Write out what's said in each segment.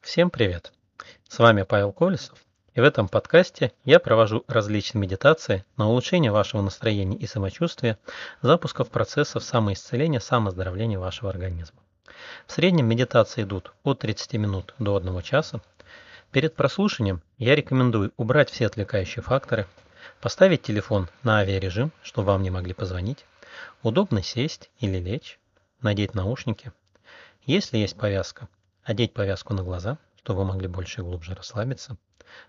Всем привет! С вами Павел Колесов, и в этом подкасте я провожу различные медитации на улучшение вашего настроения и самочувствия, запусков процессов самоисцеления, самоздоровления вашего организма. В среднем медитации идут от 30 минут до 1 часа. Перед прослушиванием я рекомендую убрать все отвлекающие факторы, поставить телефон на авиарежим, чтобы вам не могли позвонить, удобно сесть или лечь, надеть наушники. Если есть повязка, одеть повязку на глаза, чтобы вы могли больше и глубже расслабиться,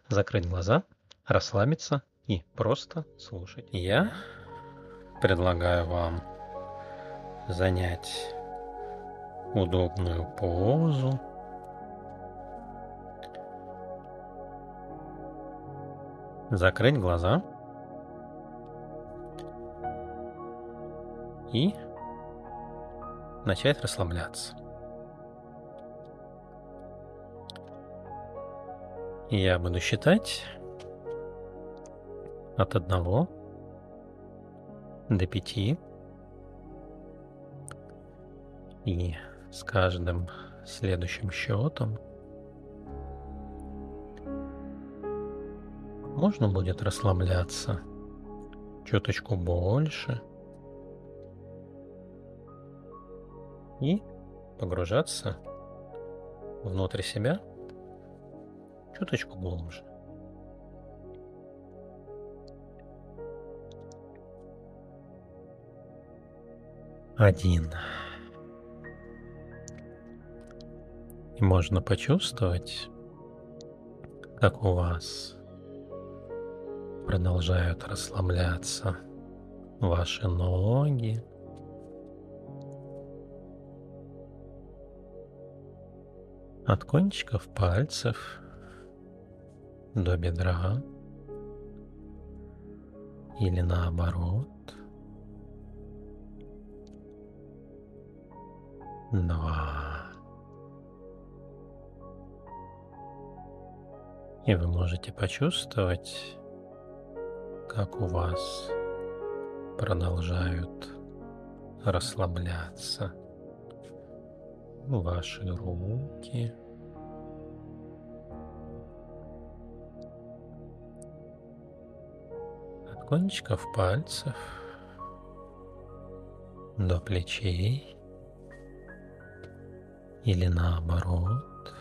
закрыть глаза, расслабиться и просто слушать. Я предлагаю вам занять удобную позу. Закрыть глаза. И начать расслабляться. Я буду считать от одного до пяти. И с каждым следующим счетом можно будет расслабляться чуточку больше и погружаться внутрь себя чуточку глубже. Один. И можно почувствовать, как у вас продолжают расслабляться ваши ноги, от кончиков пальцев до бедра или наоборот. Два. И вы можете почувствовать, как у вас продолжают расслабляться ваши руки, кончиков пальцев до плечей. Или наоборот.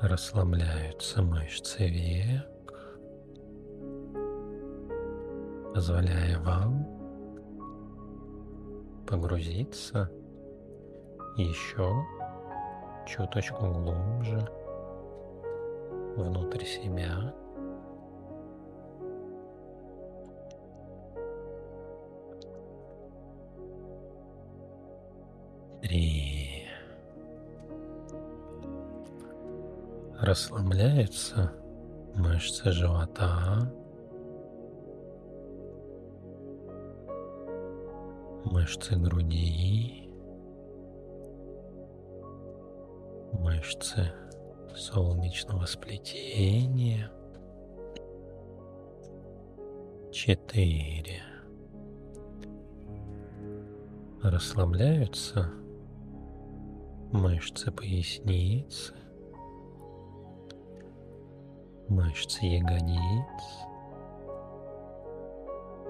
Расслабляются мышцы век, позволяя вам погрузиться еще чуточку глубже внутрь себя. Расслабляются мышцы живота. Мышцы груди. Мышцы солнечного сплетения. Четыре. Расслабляются мышцы поясницы, мышцы ягодиц,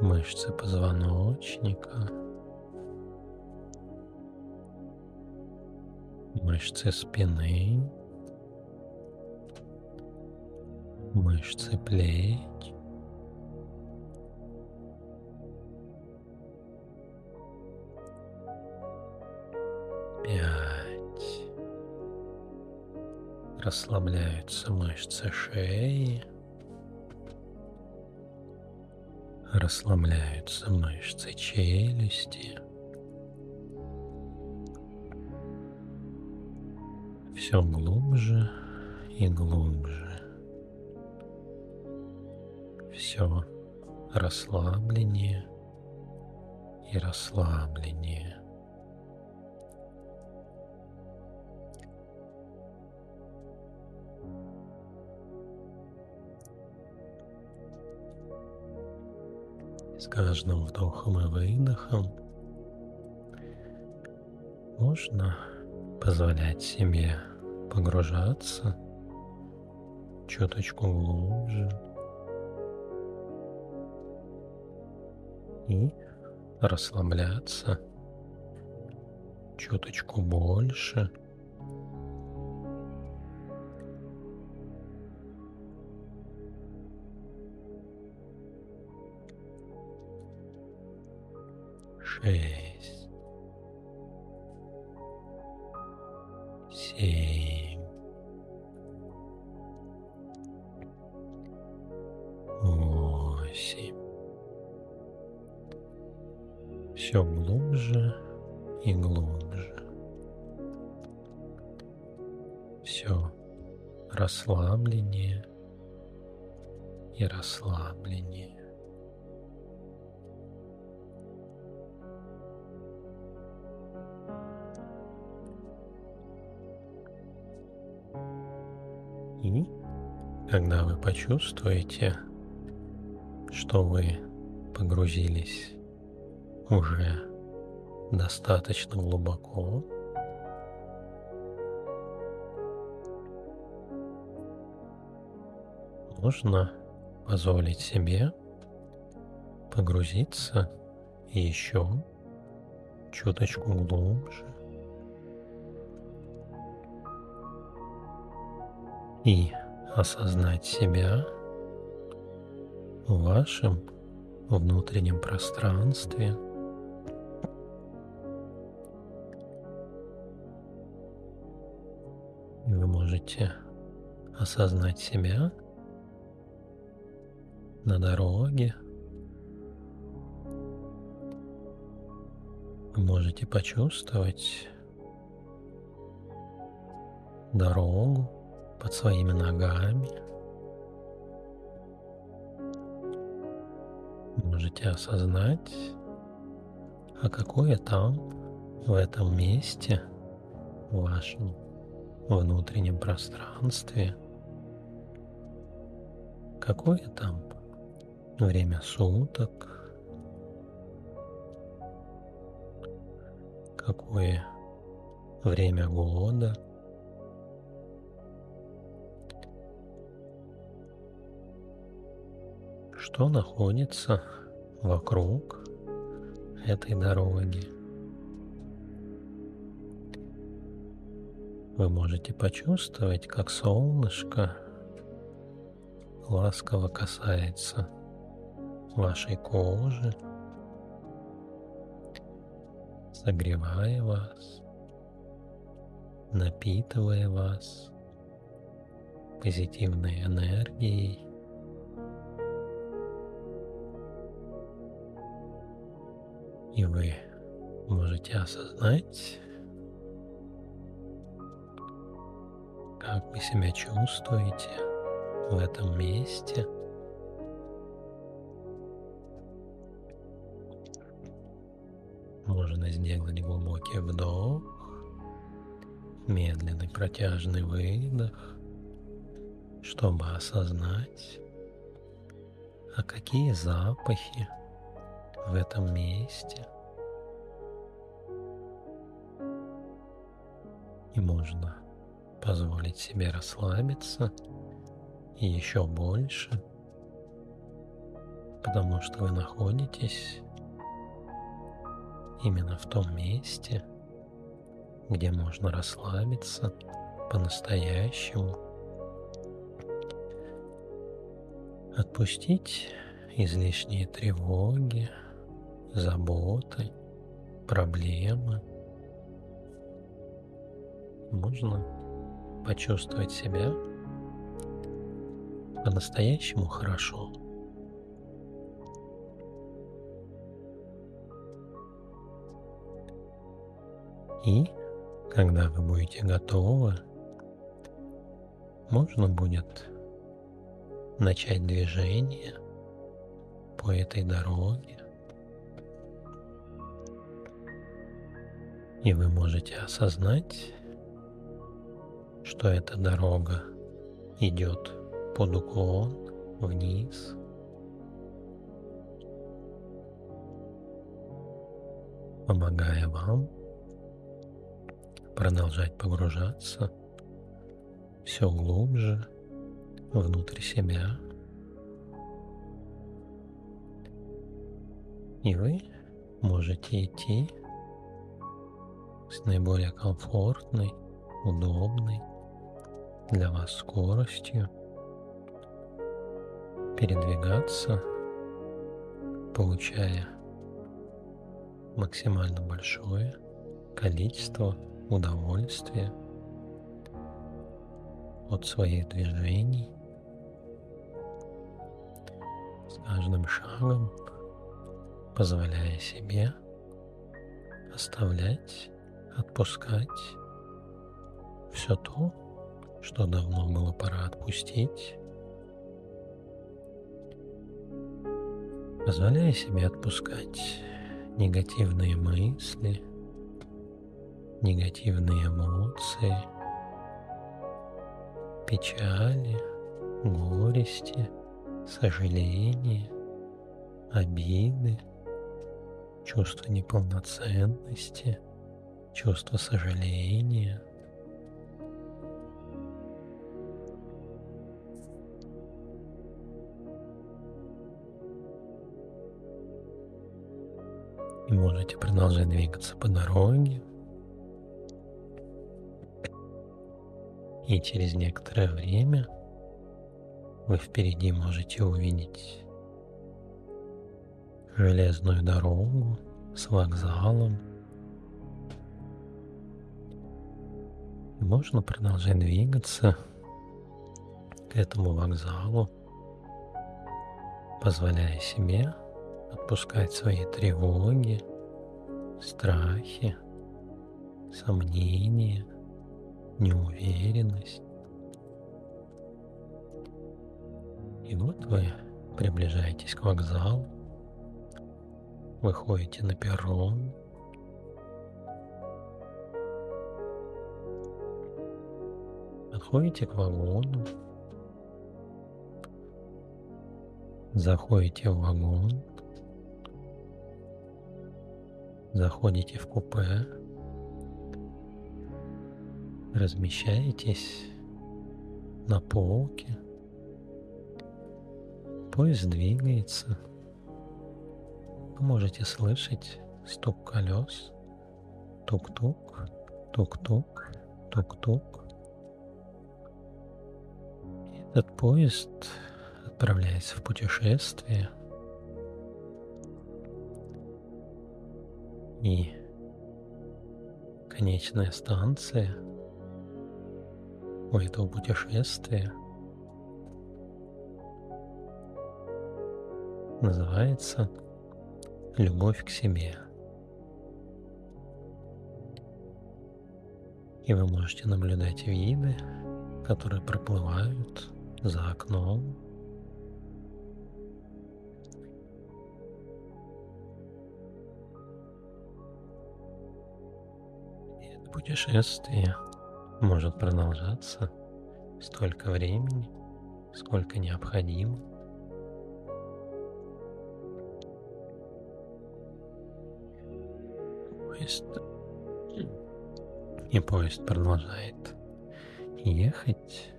мышцы позвоночника, мышцы спины, мышцы плеч, расслабляются мышцы шеи, расслабляются мышцы челюсти. Все глубже и глубже. Все расслабленнее и расслабленнее. Каждым вдохом и выдохом можно позволять себе погружаться чуточку глубже и расслабляться чуточку больше. И расслабленнее. И когда вы почувствуете, что вы погрузились уже достаточно глубоко, можно позволить себе погрузиться еще чуточку глубже и осознать себя в вашем внутреннем пространстве. Вы можете осознать себя на дороге. Можете почувствовать дорогу, под своими ногами. Можете осознать, а какое там, в этом месте, в вашем внутреннем пространстве, какое там время суток, какое время года – что находится вокруг этой дороги. Вы можете почувствовать, как солнышко ласково касается вашей кожи, согревая вас, напитывая вас позитивной энергией И вы можете осознать, как вы себя чувствуете в этом месте. Можно сделать глубокий вдох, медленный протяжный выдох, чтобы осознать, а какие запахи в этом месте. И можно позволить себе расслабиться и еще больше, потому что вы находитесь именно в том месте, где можно расслабиться по-настоящему, отпустить излишние тревоги, заботы, проблемы. Можно почувствовать себя по-настоящему хорошо. И когда вы будете готовы, можно будет начать движение по этой дороге. И вы можете осознать, что эта дорога идет под уклон вниз. помогая вам продолжать погружаться все глубже внутрь себя. И вы можете идти с наиболее комфортной, удобной для вас скоростью, передвигаться, получая максимально большое количество удовольствия от своих движений. С каждым шагом позволяя себе оставлять, отпускать все то, что давно было пора отпустить, позволяя себе отпускать негативные мысли, негативные эмоции, печали, горести, сожаления, обиды, чувство неполноценности, чувство сожаления. И можете продолжать двигаться по дороге. И через некоторое время вы впереди можете увидеть железную дорогу с вокзалом. Можно продолжать двигаться к этому вокзалу, позволяя себе отпускать свои тревоги, страхи, сомнения, неуверенность. И вот вы приближаетесь к вокзалу, выходите на перрон, подходите к вагону, заходите в вагон, заходите в купе, размещаетесь на полке, поезд двигается – вы можете слышать стук колес, тук-тук, тук-тук, тук-тук. Этот поезд отправляется в путешествие. И конечная станция у этого путешествия называется любовь к себе. И вы можете наблюдать виды, которые проплывают за окном. И это путешествие может продолжаться столько времени, сколько необходимо. поезд. И поезд продолжает ехать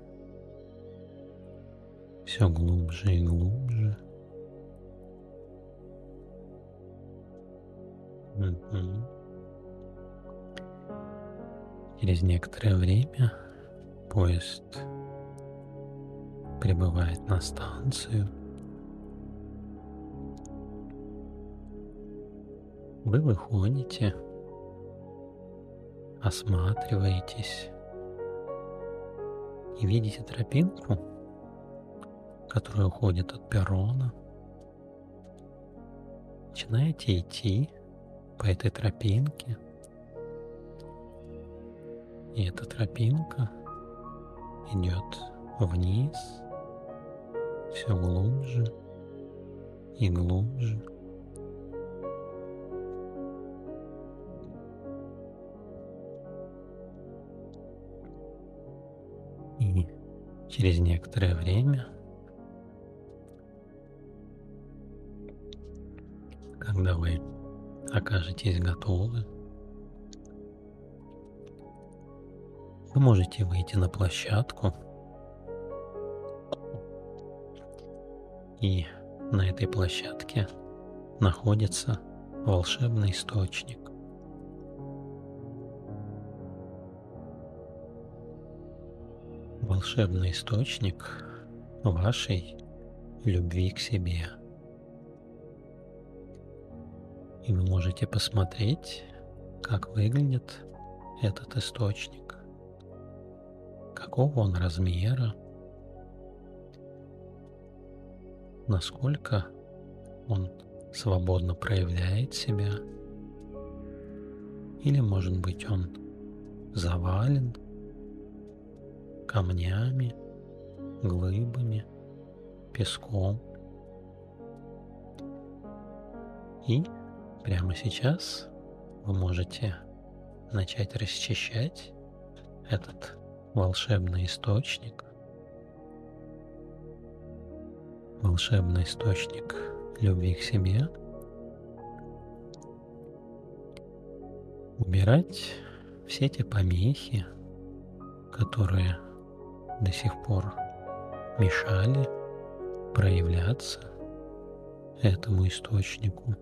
все глубже и глубже. Угу. Через некоторое время поезд прибывает на станцию. Вы выходите осматриваетесь и видите тропинку, которая уходит от перрона. Начинаете идти по этой тропинке. И эта тропинка идет вниз, все глубже и глубже. И через некоторое время, когда вы окажетесь готовы, вы можете выйти на площадку и на этой площадке находится волшебный источник. Волшебный источник вашей любви к себе. И вы можете посмотреть, как выглядит этот источник, какого он размера, насколько он свободно проявляет себя, или, может быть, он завален камнями, глыбами, песком. И прямо сейчас вы можете начать расчищать этот волшебный источник, волшебный источник любви к себе, убирать все те помехи, которые до сих пор мешали проявляться этому источнику.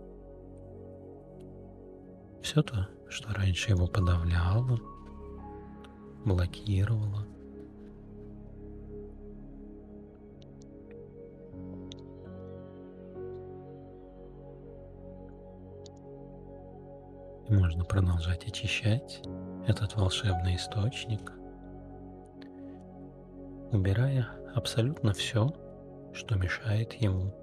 Все то, что раньше его подавляло, блокировало, можно продолжать очищать этот волшебный источник, убирая абсолютно все, что мешает ему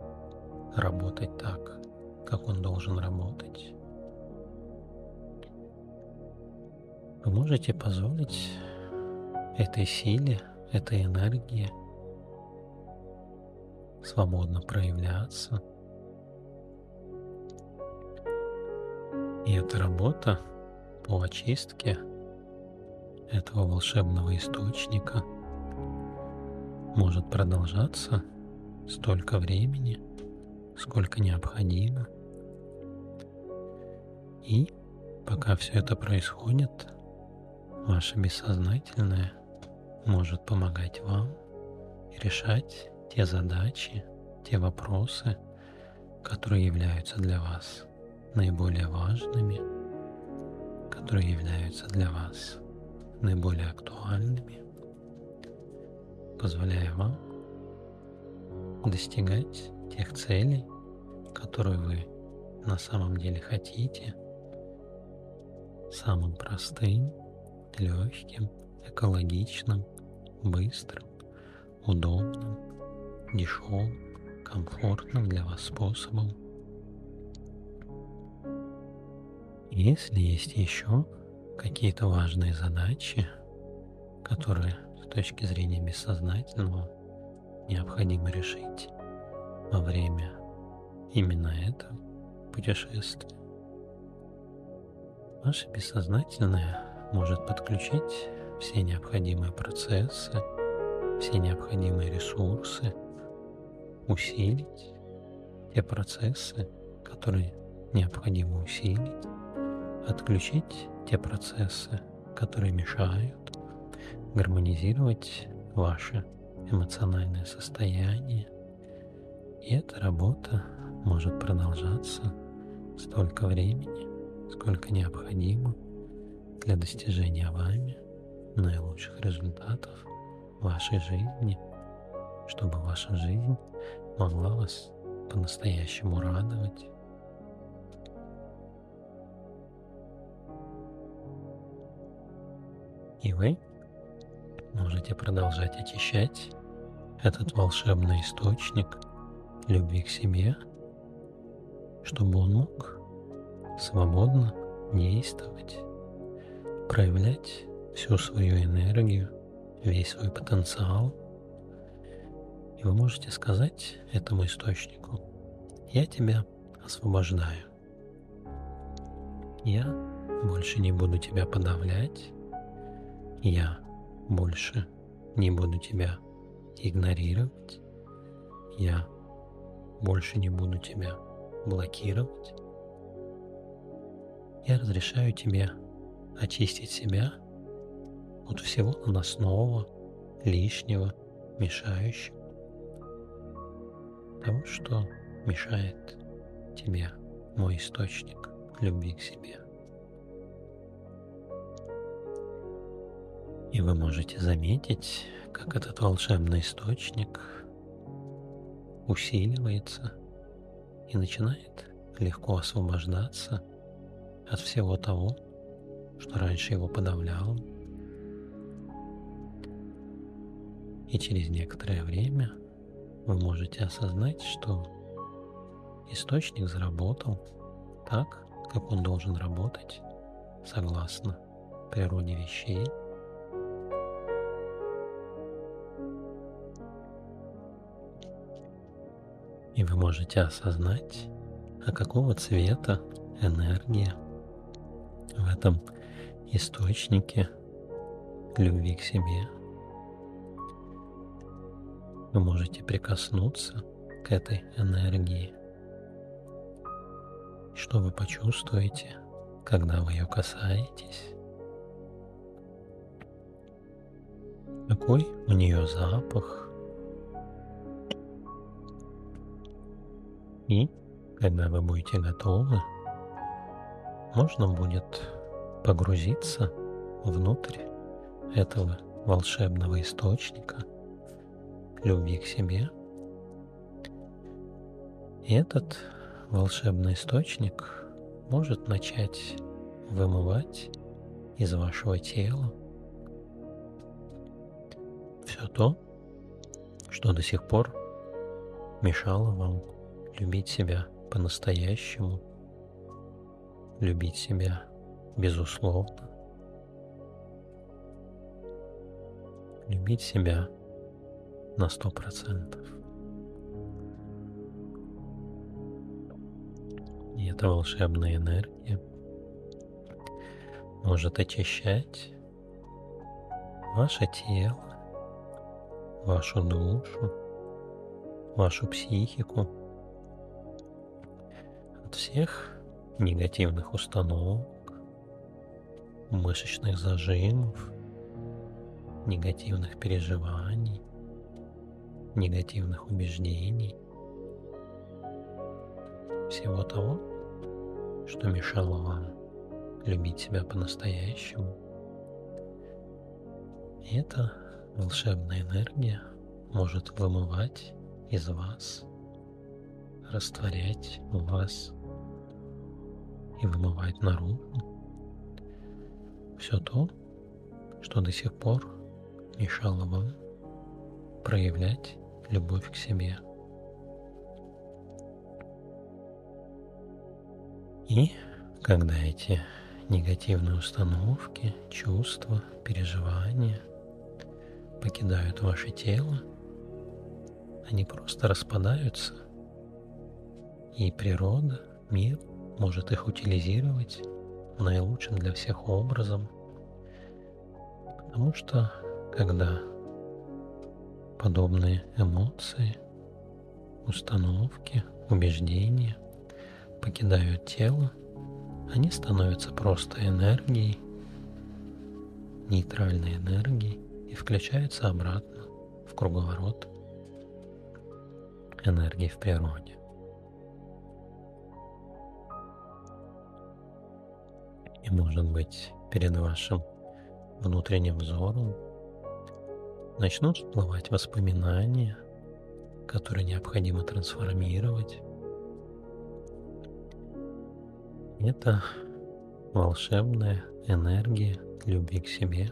работать так, как он должен работать. Вы можете позволить этой силе, этой энергии свободно проявляться – И эта работа по очистке этого волшебного источника может продолжаться столько времени, сколько необходимо. И пока все это происходит, ваше бессознательное может помогать вам решать те задачи, те вопросы, которые являются для вас наиболее важными, которые являются для вас наиболее актуальными, позволяя вам достигать тех целей, которые вы на самом деле хотите, самым простым, легким, экологичным, быстрым, удобным, дешевым, комфортным для вас способом – Если есть еще какие-то важные задачи, которые с точки зрения бессознательного необходимо решить во время именно этого путешествия, ваше бессознательное может подключить все необходимые процессы, все необходимые ресурсы, усилить те процессы, которые необходимо усилить, отключить те процессы, которые мешают, гармонизировать ваше эмоциональное состояние. И эта работа может продолжаться столько времени, сколько необходимо для достижения вами наилучших результатов вашей жизни, чтобы ваша жизнь могла вас по-настоящему радовать. И вы можете продолжать очищать этот волшебный источник любви к себе, чтобы он мог свободно действовать, проявлять всю свою энергию, весь свой потенциал. И вы можете сказать этому источнику, я тебя освобождаю. Я больше не буду тебя подавлять, я больше не буду тебя игнорировать. Я больше не буду тебя блокировать. Я разрешаю тебе очистить себя от всего наносного, лишнего, мешающего. Того, что мешает тебе, мой источник любви к себе. И вы можете заметить, как этот волшебный источник усиливается и начинает легко освобождаться от всего того, что раньше его подавляло. И через некоторое время вы можете осознать, что источник заработал так, как он должен работать, согласно природе вещей – И вы можете осознать, а какого цвета энергия в этом источнике любви к себе. Вы можете прикоснуться к этой энергии. Что вы почувствуете, когда вы ее касаетесь? Какой у нее запах? И, когда вы будете готовы, можно будет погрузиться внутрь этого волшебного источника любви к себе. И этот волшебный источник может начать вымывать из вашего тела все то, что до сих пор мешало вам любить себя по-настоящему, любить себя безусловно, любить себя на сто процентов. И эта волшебная энергия может очищать ваше тело, вашу душу, вашу психику – от всех негативных установок, мышечных зажимов, негативных переживаний, негативных убеждений, всего того, что мешало вам любить себя по-настоящему. И эта волшебная энергия может вымывать из вас, растворять в вас и вымывать наружу все то, что до сих пор мешало вам проявлять любовь к себе. И когда эти негативные установки, чувства, переживания покидают ваше тело, они просто распадаются, и природа, мир может их утилизировать наилучшим для всех образом. Потому что когда подобные эмоции, установки, убеждения покидают тело, они становятся просто энергией, нейтральной энергией и включаются обратно в круговорот энергии в природе. И, может быть, перед вашим внутренним взором начнут всплывать воспоминания, которые необходимо трансформировать. Это волшебная энергия любви к себе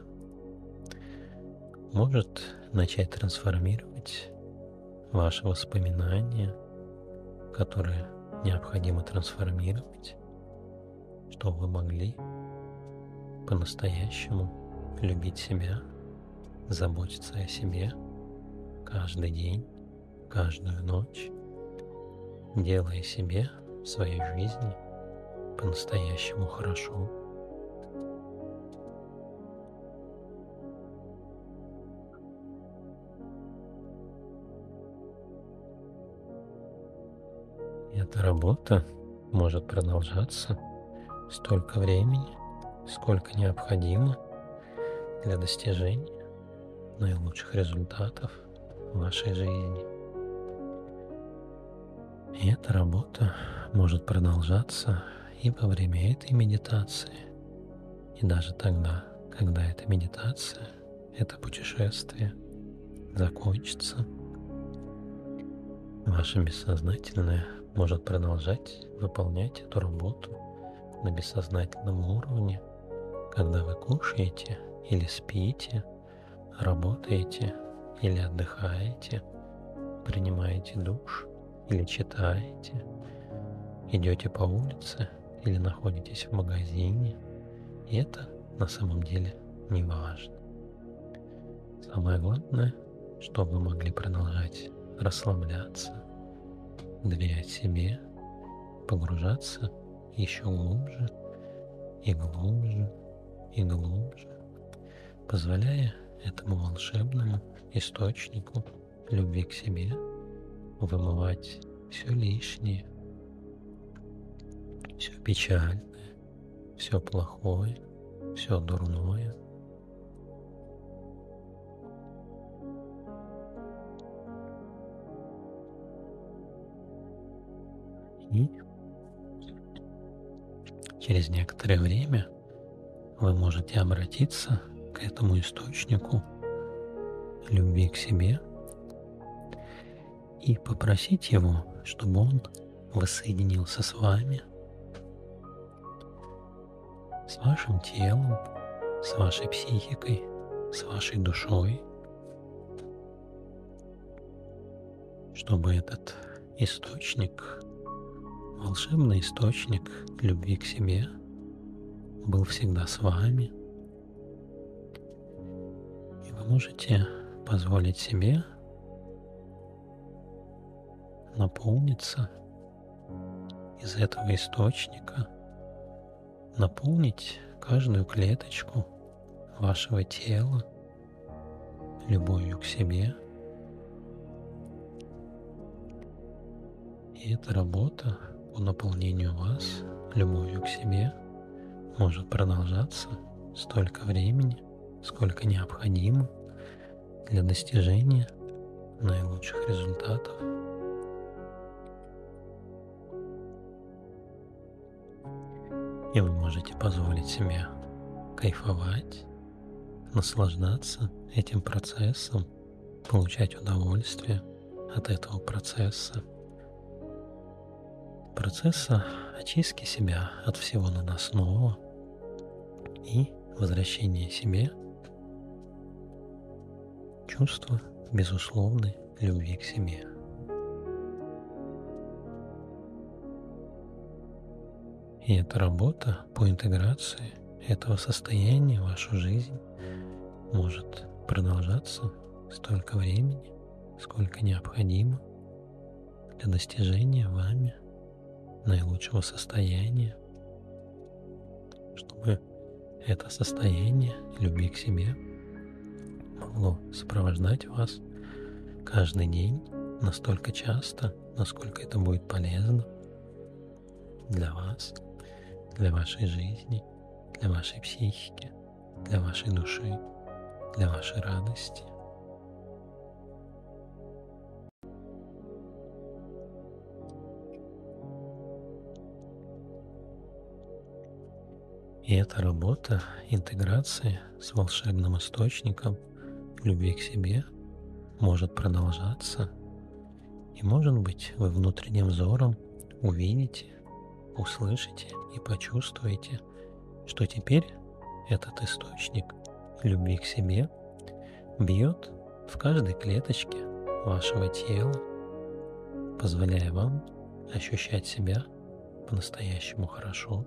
может начать трансформировать ваши воспоминания, которые необходимо трансформировать чтобы вы могли по-настоящему любить себя, заботиться о себе каждый день, каждую ночь, делая себе в своей жизни по-настоящему хорошо. Эта работа может продолжаться столько времени, сколько необходимо для достижения наилучших результатов в вашей жизни. И эта работа может продолжаться и во время этой медитации, и даже тогда, когда эта медитация, это путешествие закончится. Ваше бессознательное может продолжать выполнять эту работу на бессознательном уровне, когда вы кушаете или спите, работаете или отдыхаете, принимаете душ или читаете, идете по улице или находитесь в магазине, и это на самом деле не важно. Самое главное, чтобы вы могли продолжать расслабляться, доверять себе, погружаться еще глубже и глубже и глубже, позволяя этому волшебному источнику любви к себе вымывать все лишнее, все печальное, все плохое, все дурное. И через некоторое время вы можете обратиться к этому источнику любви к себе и попросить его, чтобы он воссоединился с вами, с вашим телом, с вашей психикой, с вашей душой, чтобы этот источник, волшебный источник любви к себе был всегда с вами. Можете позволить себе наполниться из этого источника, наполнить каждую клеточку вашего тела любовью к себе. И эта работа по наполнению вас любовью к себе может продолжаться столько времени, сколько необходимо для достижения наилучших результатов. И вы можете позволить себе кайфовать, наслаждаться этим процессом, получать удовольствие от этого процесса. Процесса очистки себя от всего наносного и возвращения себе чувства безусловной любви к себе. И эта работа по интеграции этого состояния в вашу жизнь может продолжаться столько времени, сколько необходимо для достижения вами наилучшего состояния, чтобы это состояние любви к себе могло сопровождать вас каждый день настолько часто, насколько это будет полезно для вас – для вашей жизни, для вашей психики, для вашей души, для вашей радости. И эта работа интеграции с волшебным источником любви к себе может продолжаться. И может быть вы внутренним взором увидите, услышите и почувствуете, что теперь этот источник любви к себе бьет в каждой клеточке вашего тела, позволяя вам ощущать себя по-настоящему хорошо.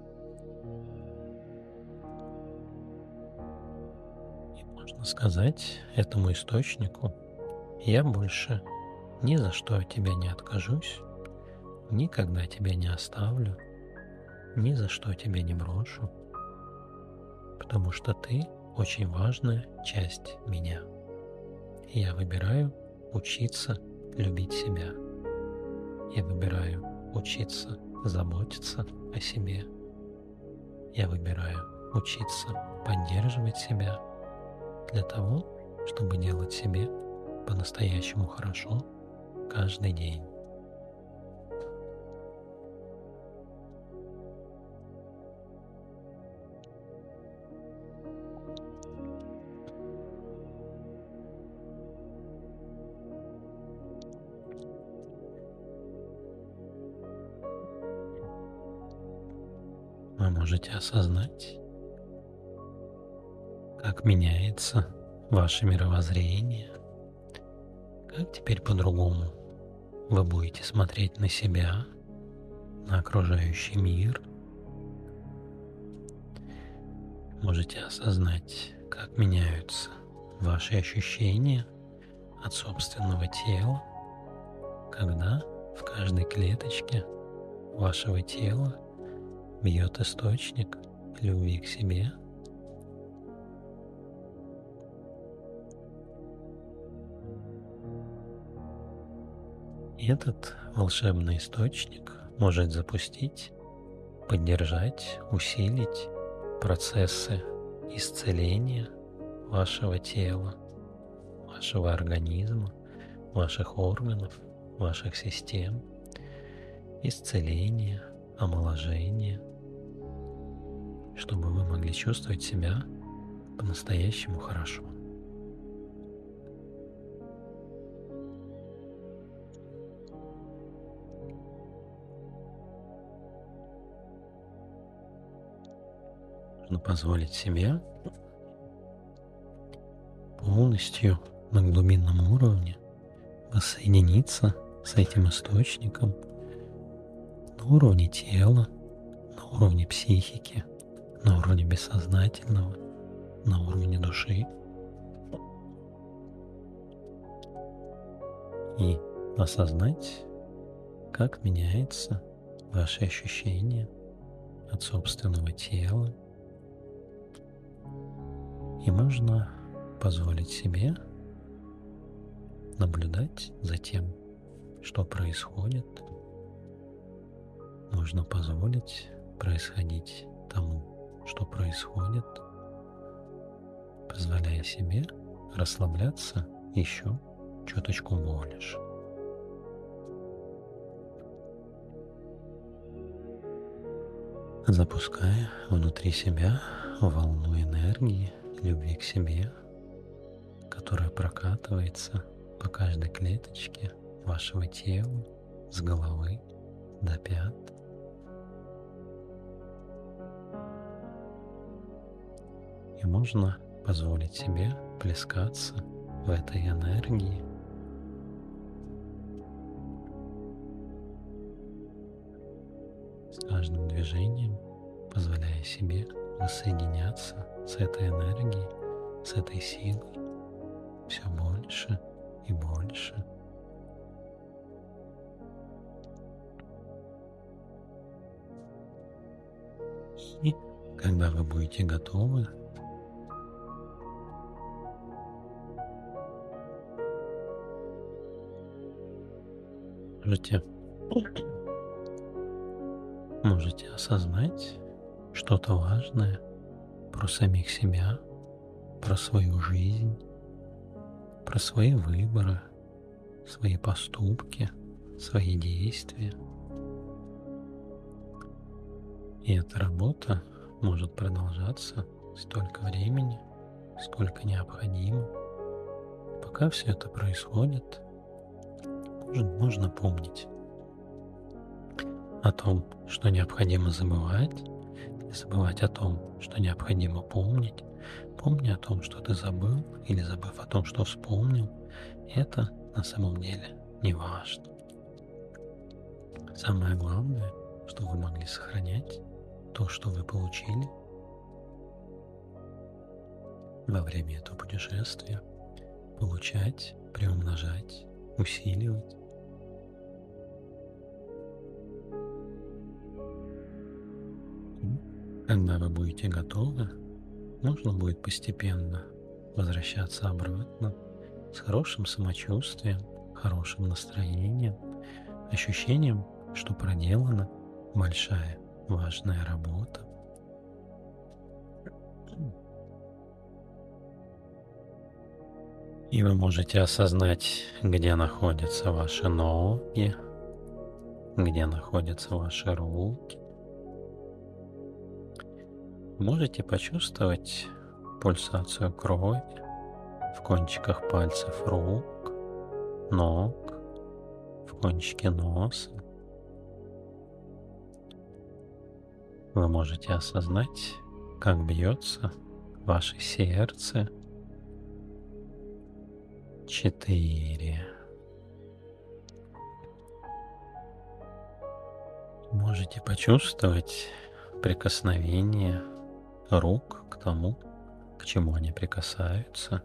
Сказать этому источнику, я больше ни за что от тебя не откажусь, никогда тебя не оставлю – ни за что тебя не брошу, потому что ты очень важная часть меня. Я выбираю учиться любить себя. Я выбираю учиться заботиться о себе. Я выбираю учиться поддерживать себя. Для того, чтобы делать себе по-настоящему хорошо каждый день. Вы можете осознать, как меняется ваше мировоззрение, как теперь по-другому вы будете смотреть на себя, на окружающий мир. Можете осознать, как меняются ваши ощущения от собственного тела, когда в каждой клеточке вашего тела бьет источник любви к себе – Этот волшебный источник может запустить, поддержать, усилить процессы исцеления вашего тела, вашего организма, ваших органов, ваших систем, исцеления, омоложения, чтобы вы могли чувствовать себя по-настоящему хорошо. Можно позволить себе полностью на глубинном уровне воссоединиться с этим источником на уровне тела, на уровне психики, на уровне бессознательного, на уровне души. И осознать, как меняется ваше ощущение от собственного тела, и можно позволить себе наблюдать за тем, что происходит. Можно позволить происходить тому, что происходит, позволяя себе расслабляться еще чуточку больше. Запуская внутри себя волну энергии – любви к себе, которая прокатывается по каждой клеточке вашего тела с головы до пят. И можно позволить себе плескаться в этой энергии. С каждым движением позволяя себе воссоединяться с этой энергией, с этой силой все больше и больше. И когда вы будете готовы, можете, можете осознать что-то важное – про самих себя, про свою жизнь, про свои выборы, свои поступки, свои действия. И эта работа может продолжаться столько времени, сколько необходимо. Пока все это происходит, можно помнить о том, что необходимо забывать, не забывать о том, что необходимо помнить. Помни о том, что ты забыл, или забыв о том, что вспомнил, это на самом деле не важно. Самое главное, что вы могли сохранять то, что вы получили во время этого путешествия, получать, приумножать, усиливать Когда вы будете готовы, можно будет постепенно возвращаться обратно с хорошим самочувствием, хорошим настроением, ощущением, что проделана большая важная работа. И вы можете осознать, где находятся ваши ноги, где находятся ваши руки. Можете почувствовать пульсацию крови в кончиках пальцев рук, ног, в кончике носа. Вы можете осознать, как бьется ваше сердце. Четыре. Можете почувствовать прикосновение рук к тому, к чему они прикасаются,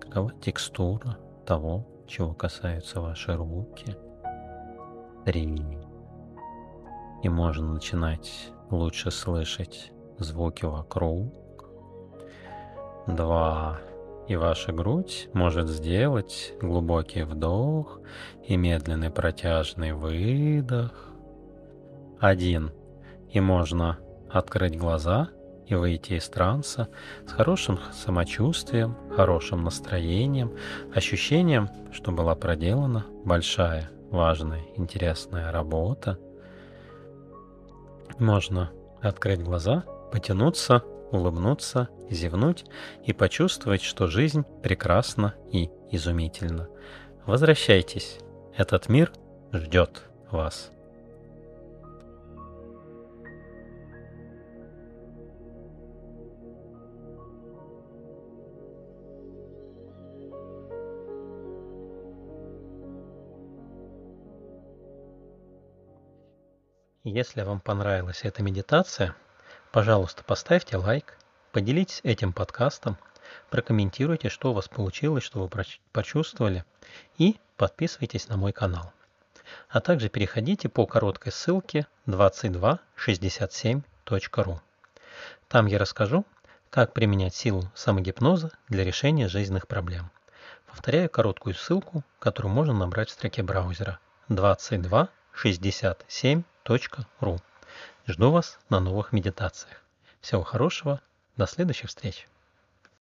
какова текстура того, чего касаются ваши руки. Три. И можно начинать лучше слышать звуки вокруг. Два. И ваша грудь может сделать глубокий вдох и медленный протяжный выдох. Один. И можно открыть глаза и выйти из транса с хорошим самочувствием, хорошим настроением, ощущением, что была проделана большая, важная, интересная работа. Можно открыть глаза, потянуться, улыбнуться, зевнуть и почувствовать, что жизнь прекрасна и изумительна. Возвращайтесь, этот мир ждет вас. Если вам понравилась эта медитация, пожалуйста, поставьте лайк, поделитесь этим подкастом, прокомментируйте, что у вас получилось, что вы почувствовали, и подписывайтесь на мой канал. А также переходите по короткой ссылке 2267.ru. Там я расскажу, как применять силу самогипноза для решения жизненных проблем. Повторяю короткую ссылку, которую можно набрать в строке браузера 2267 ру. Жду вас на новых медитациях. Всего хорошего, до следующих встреч.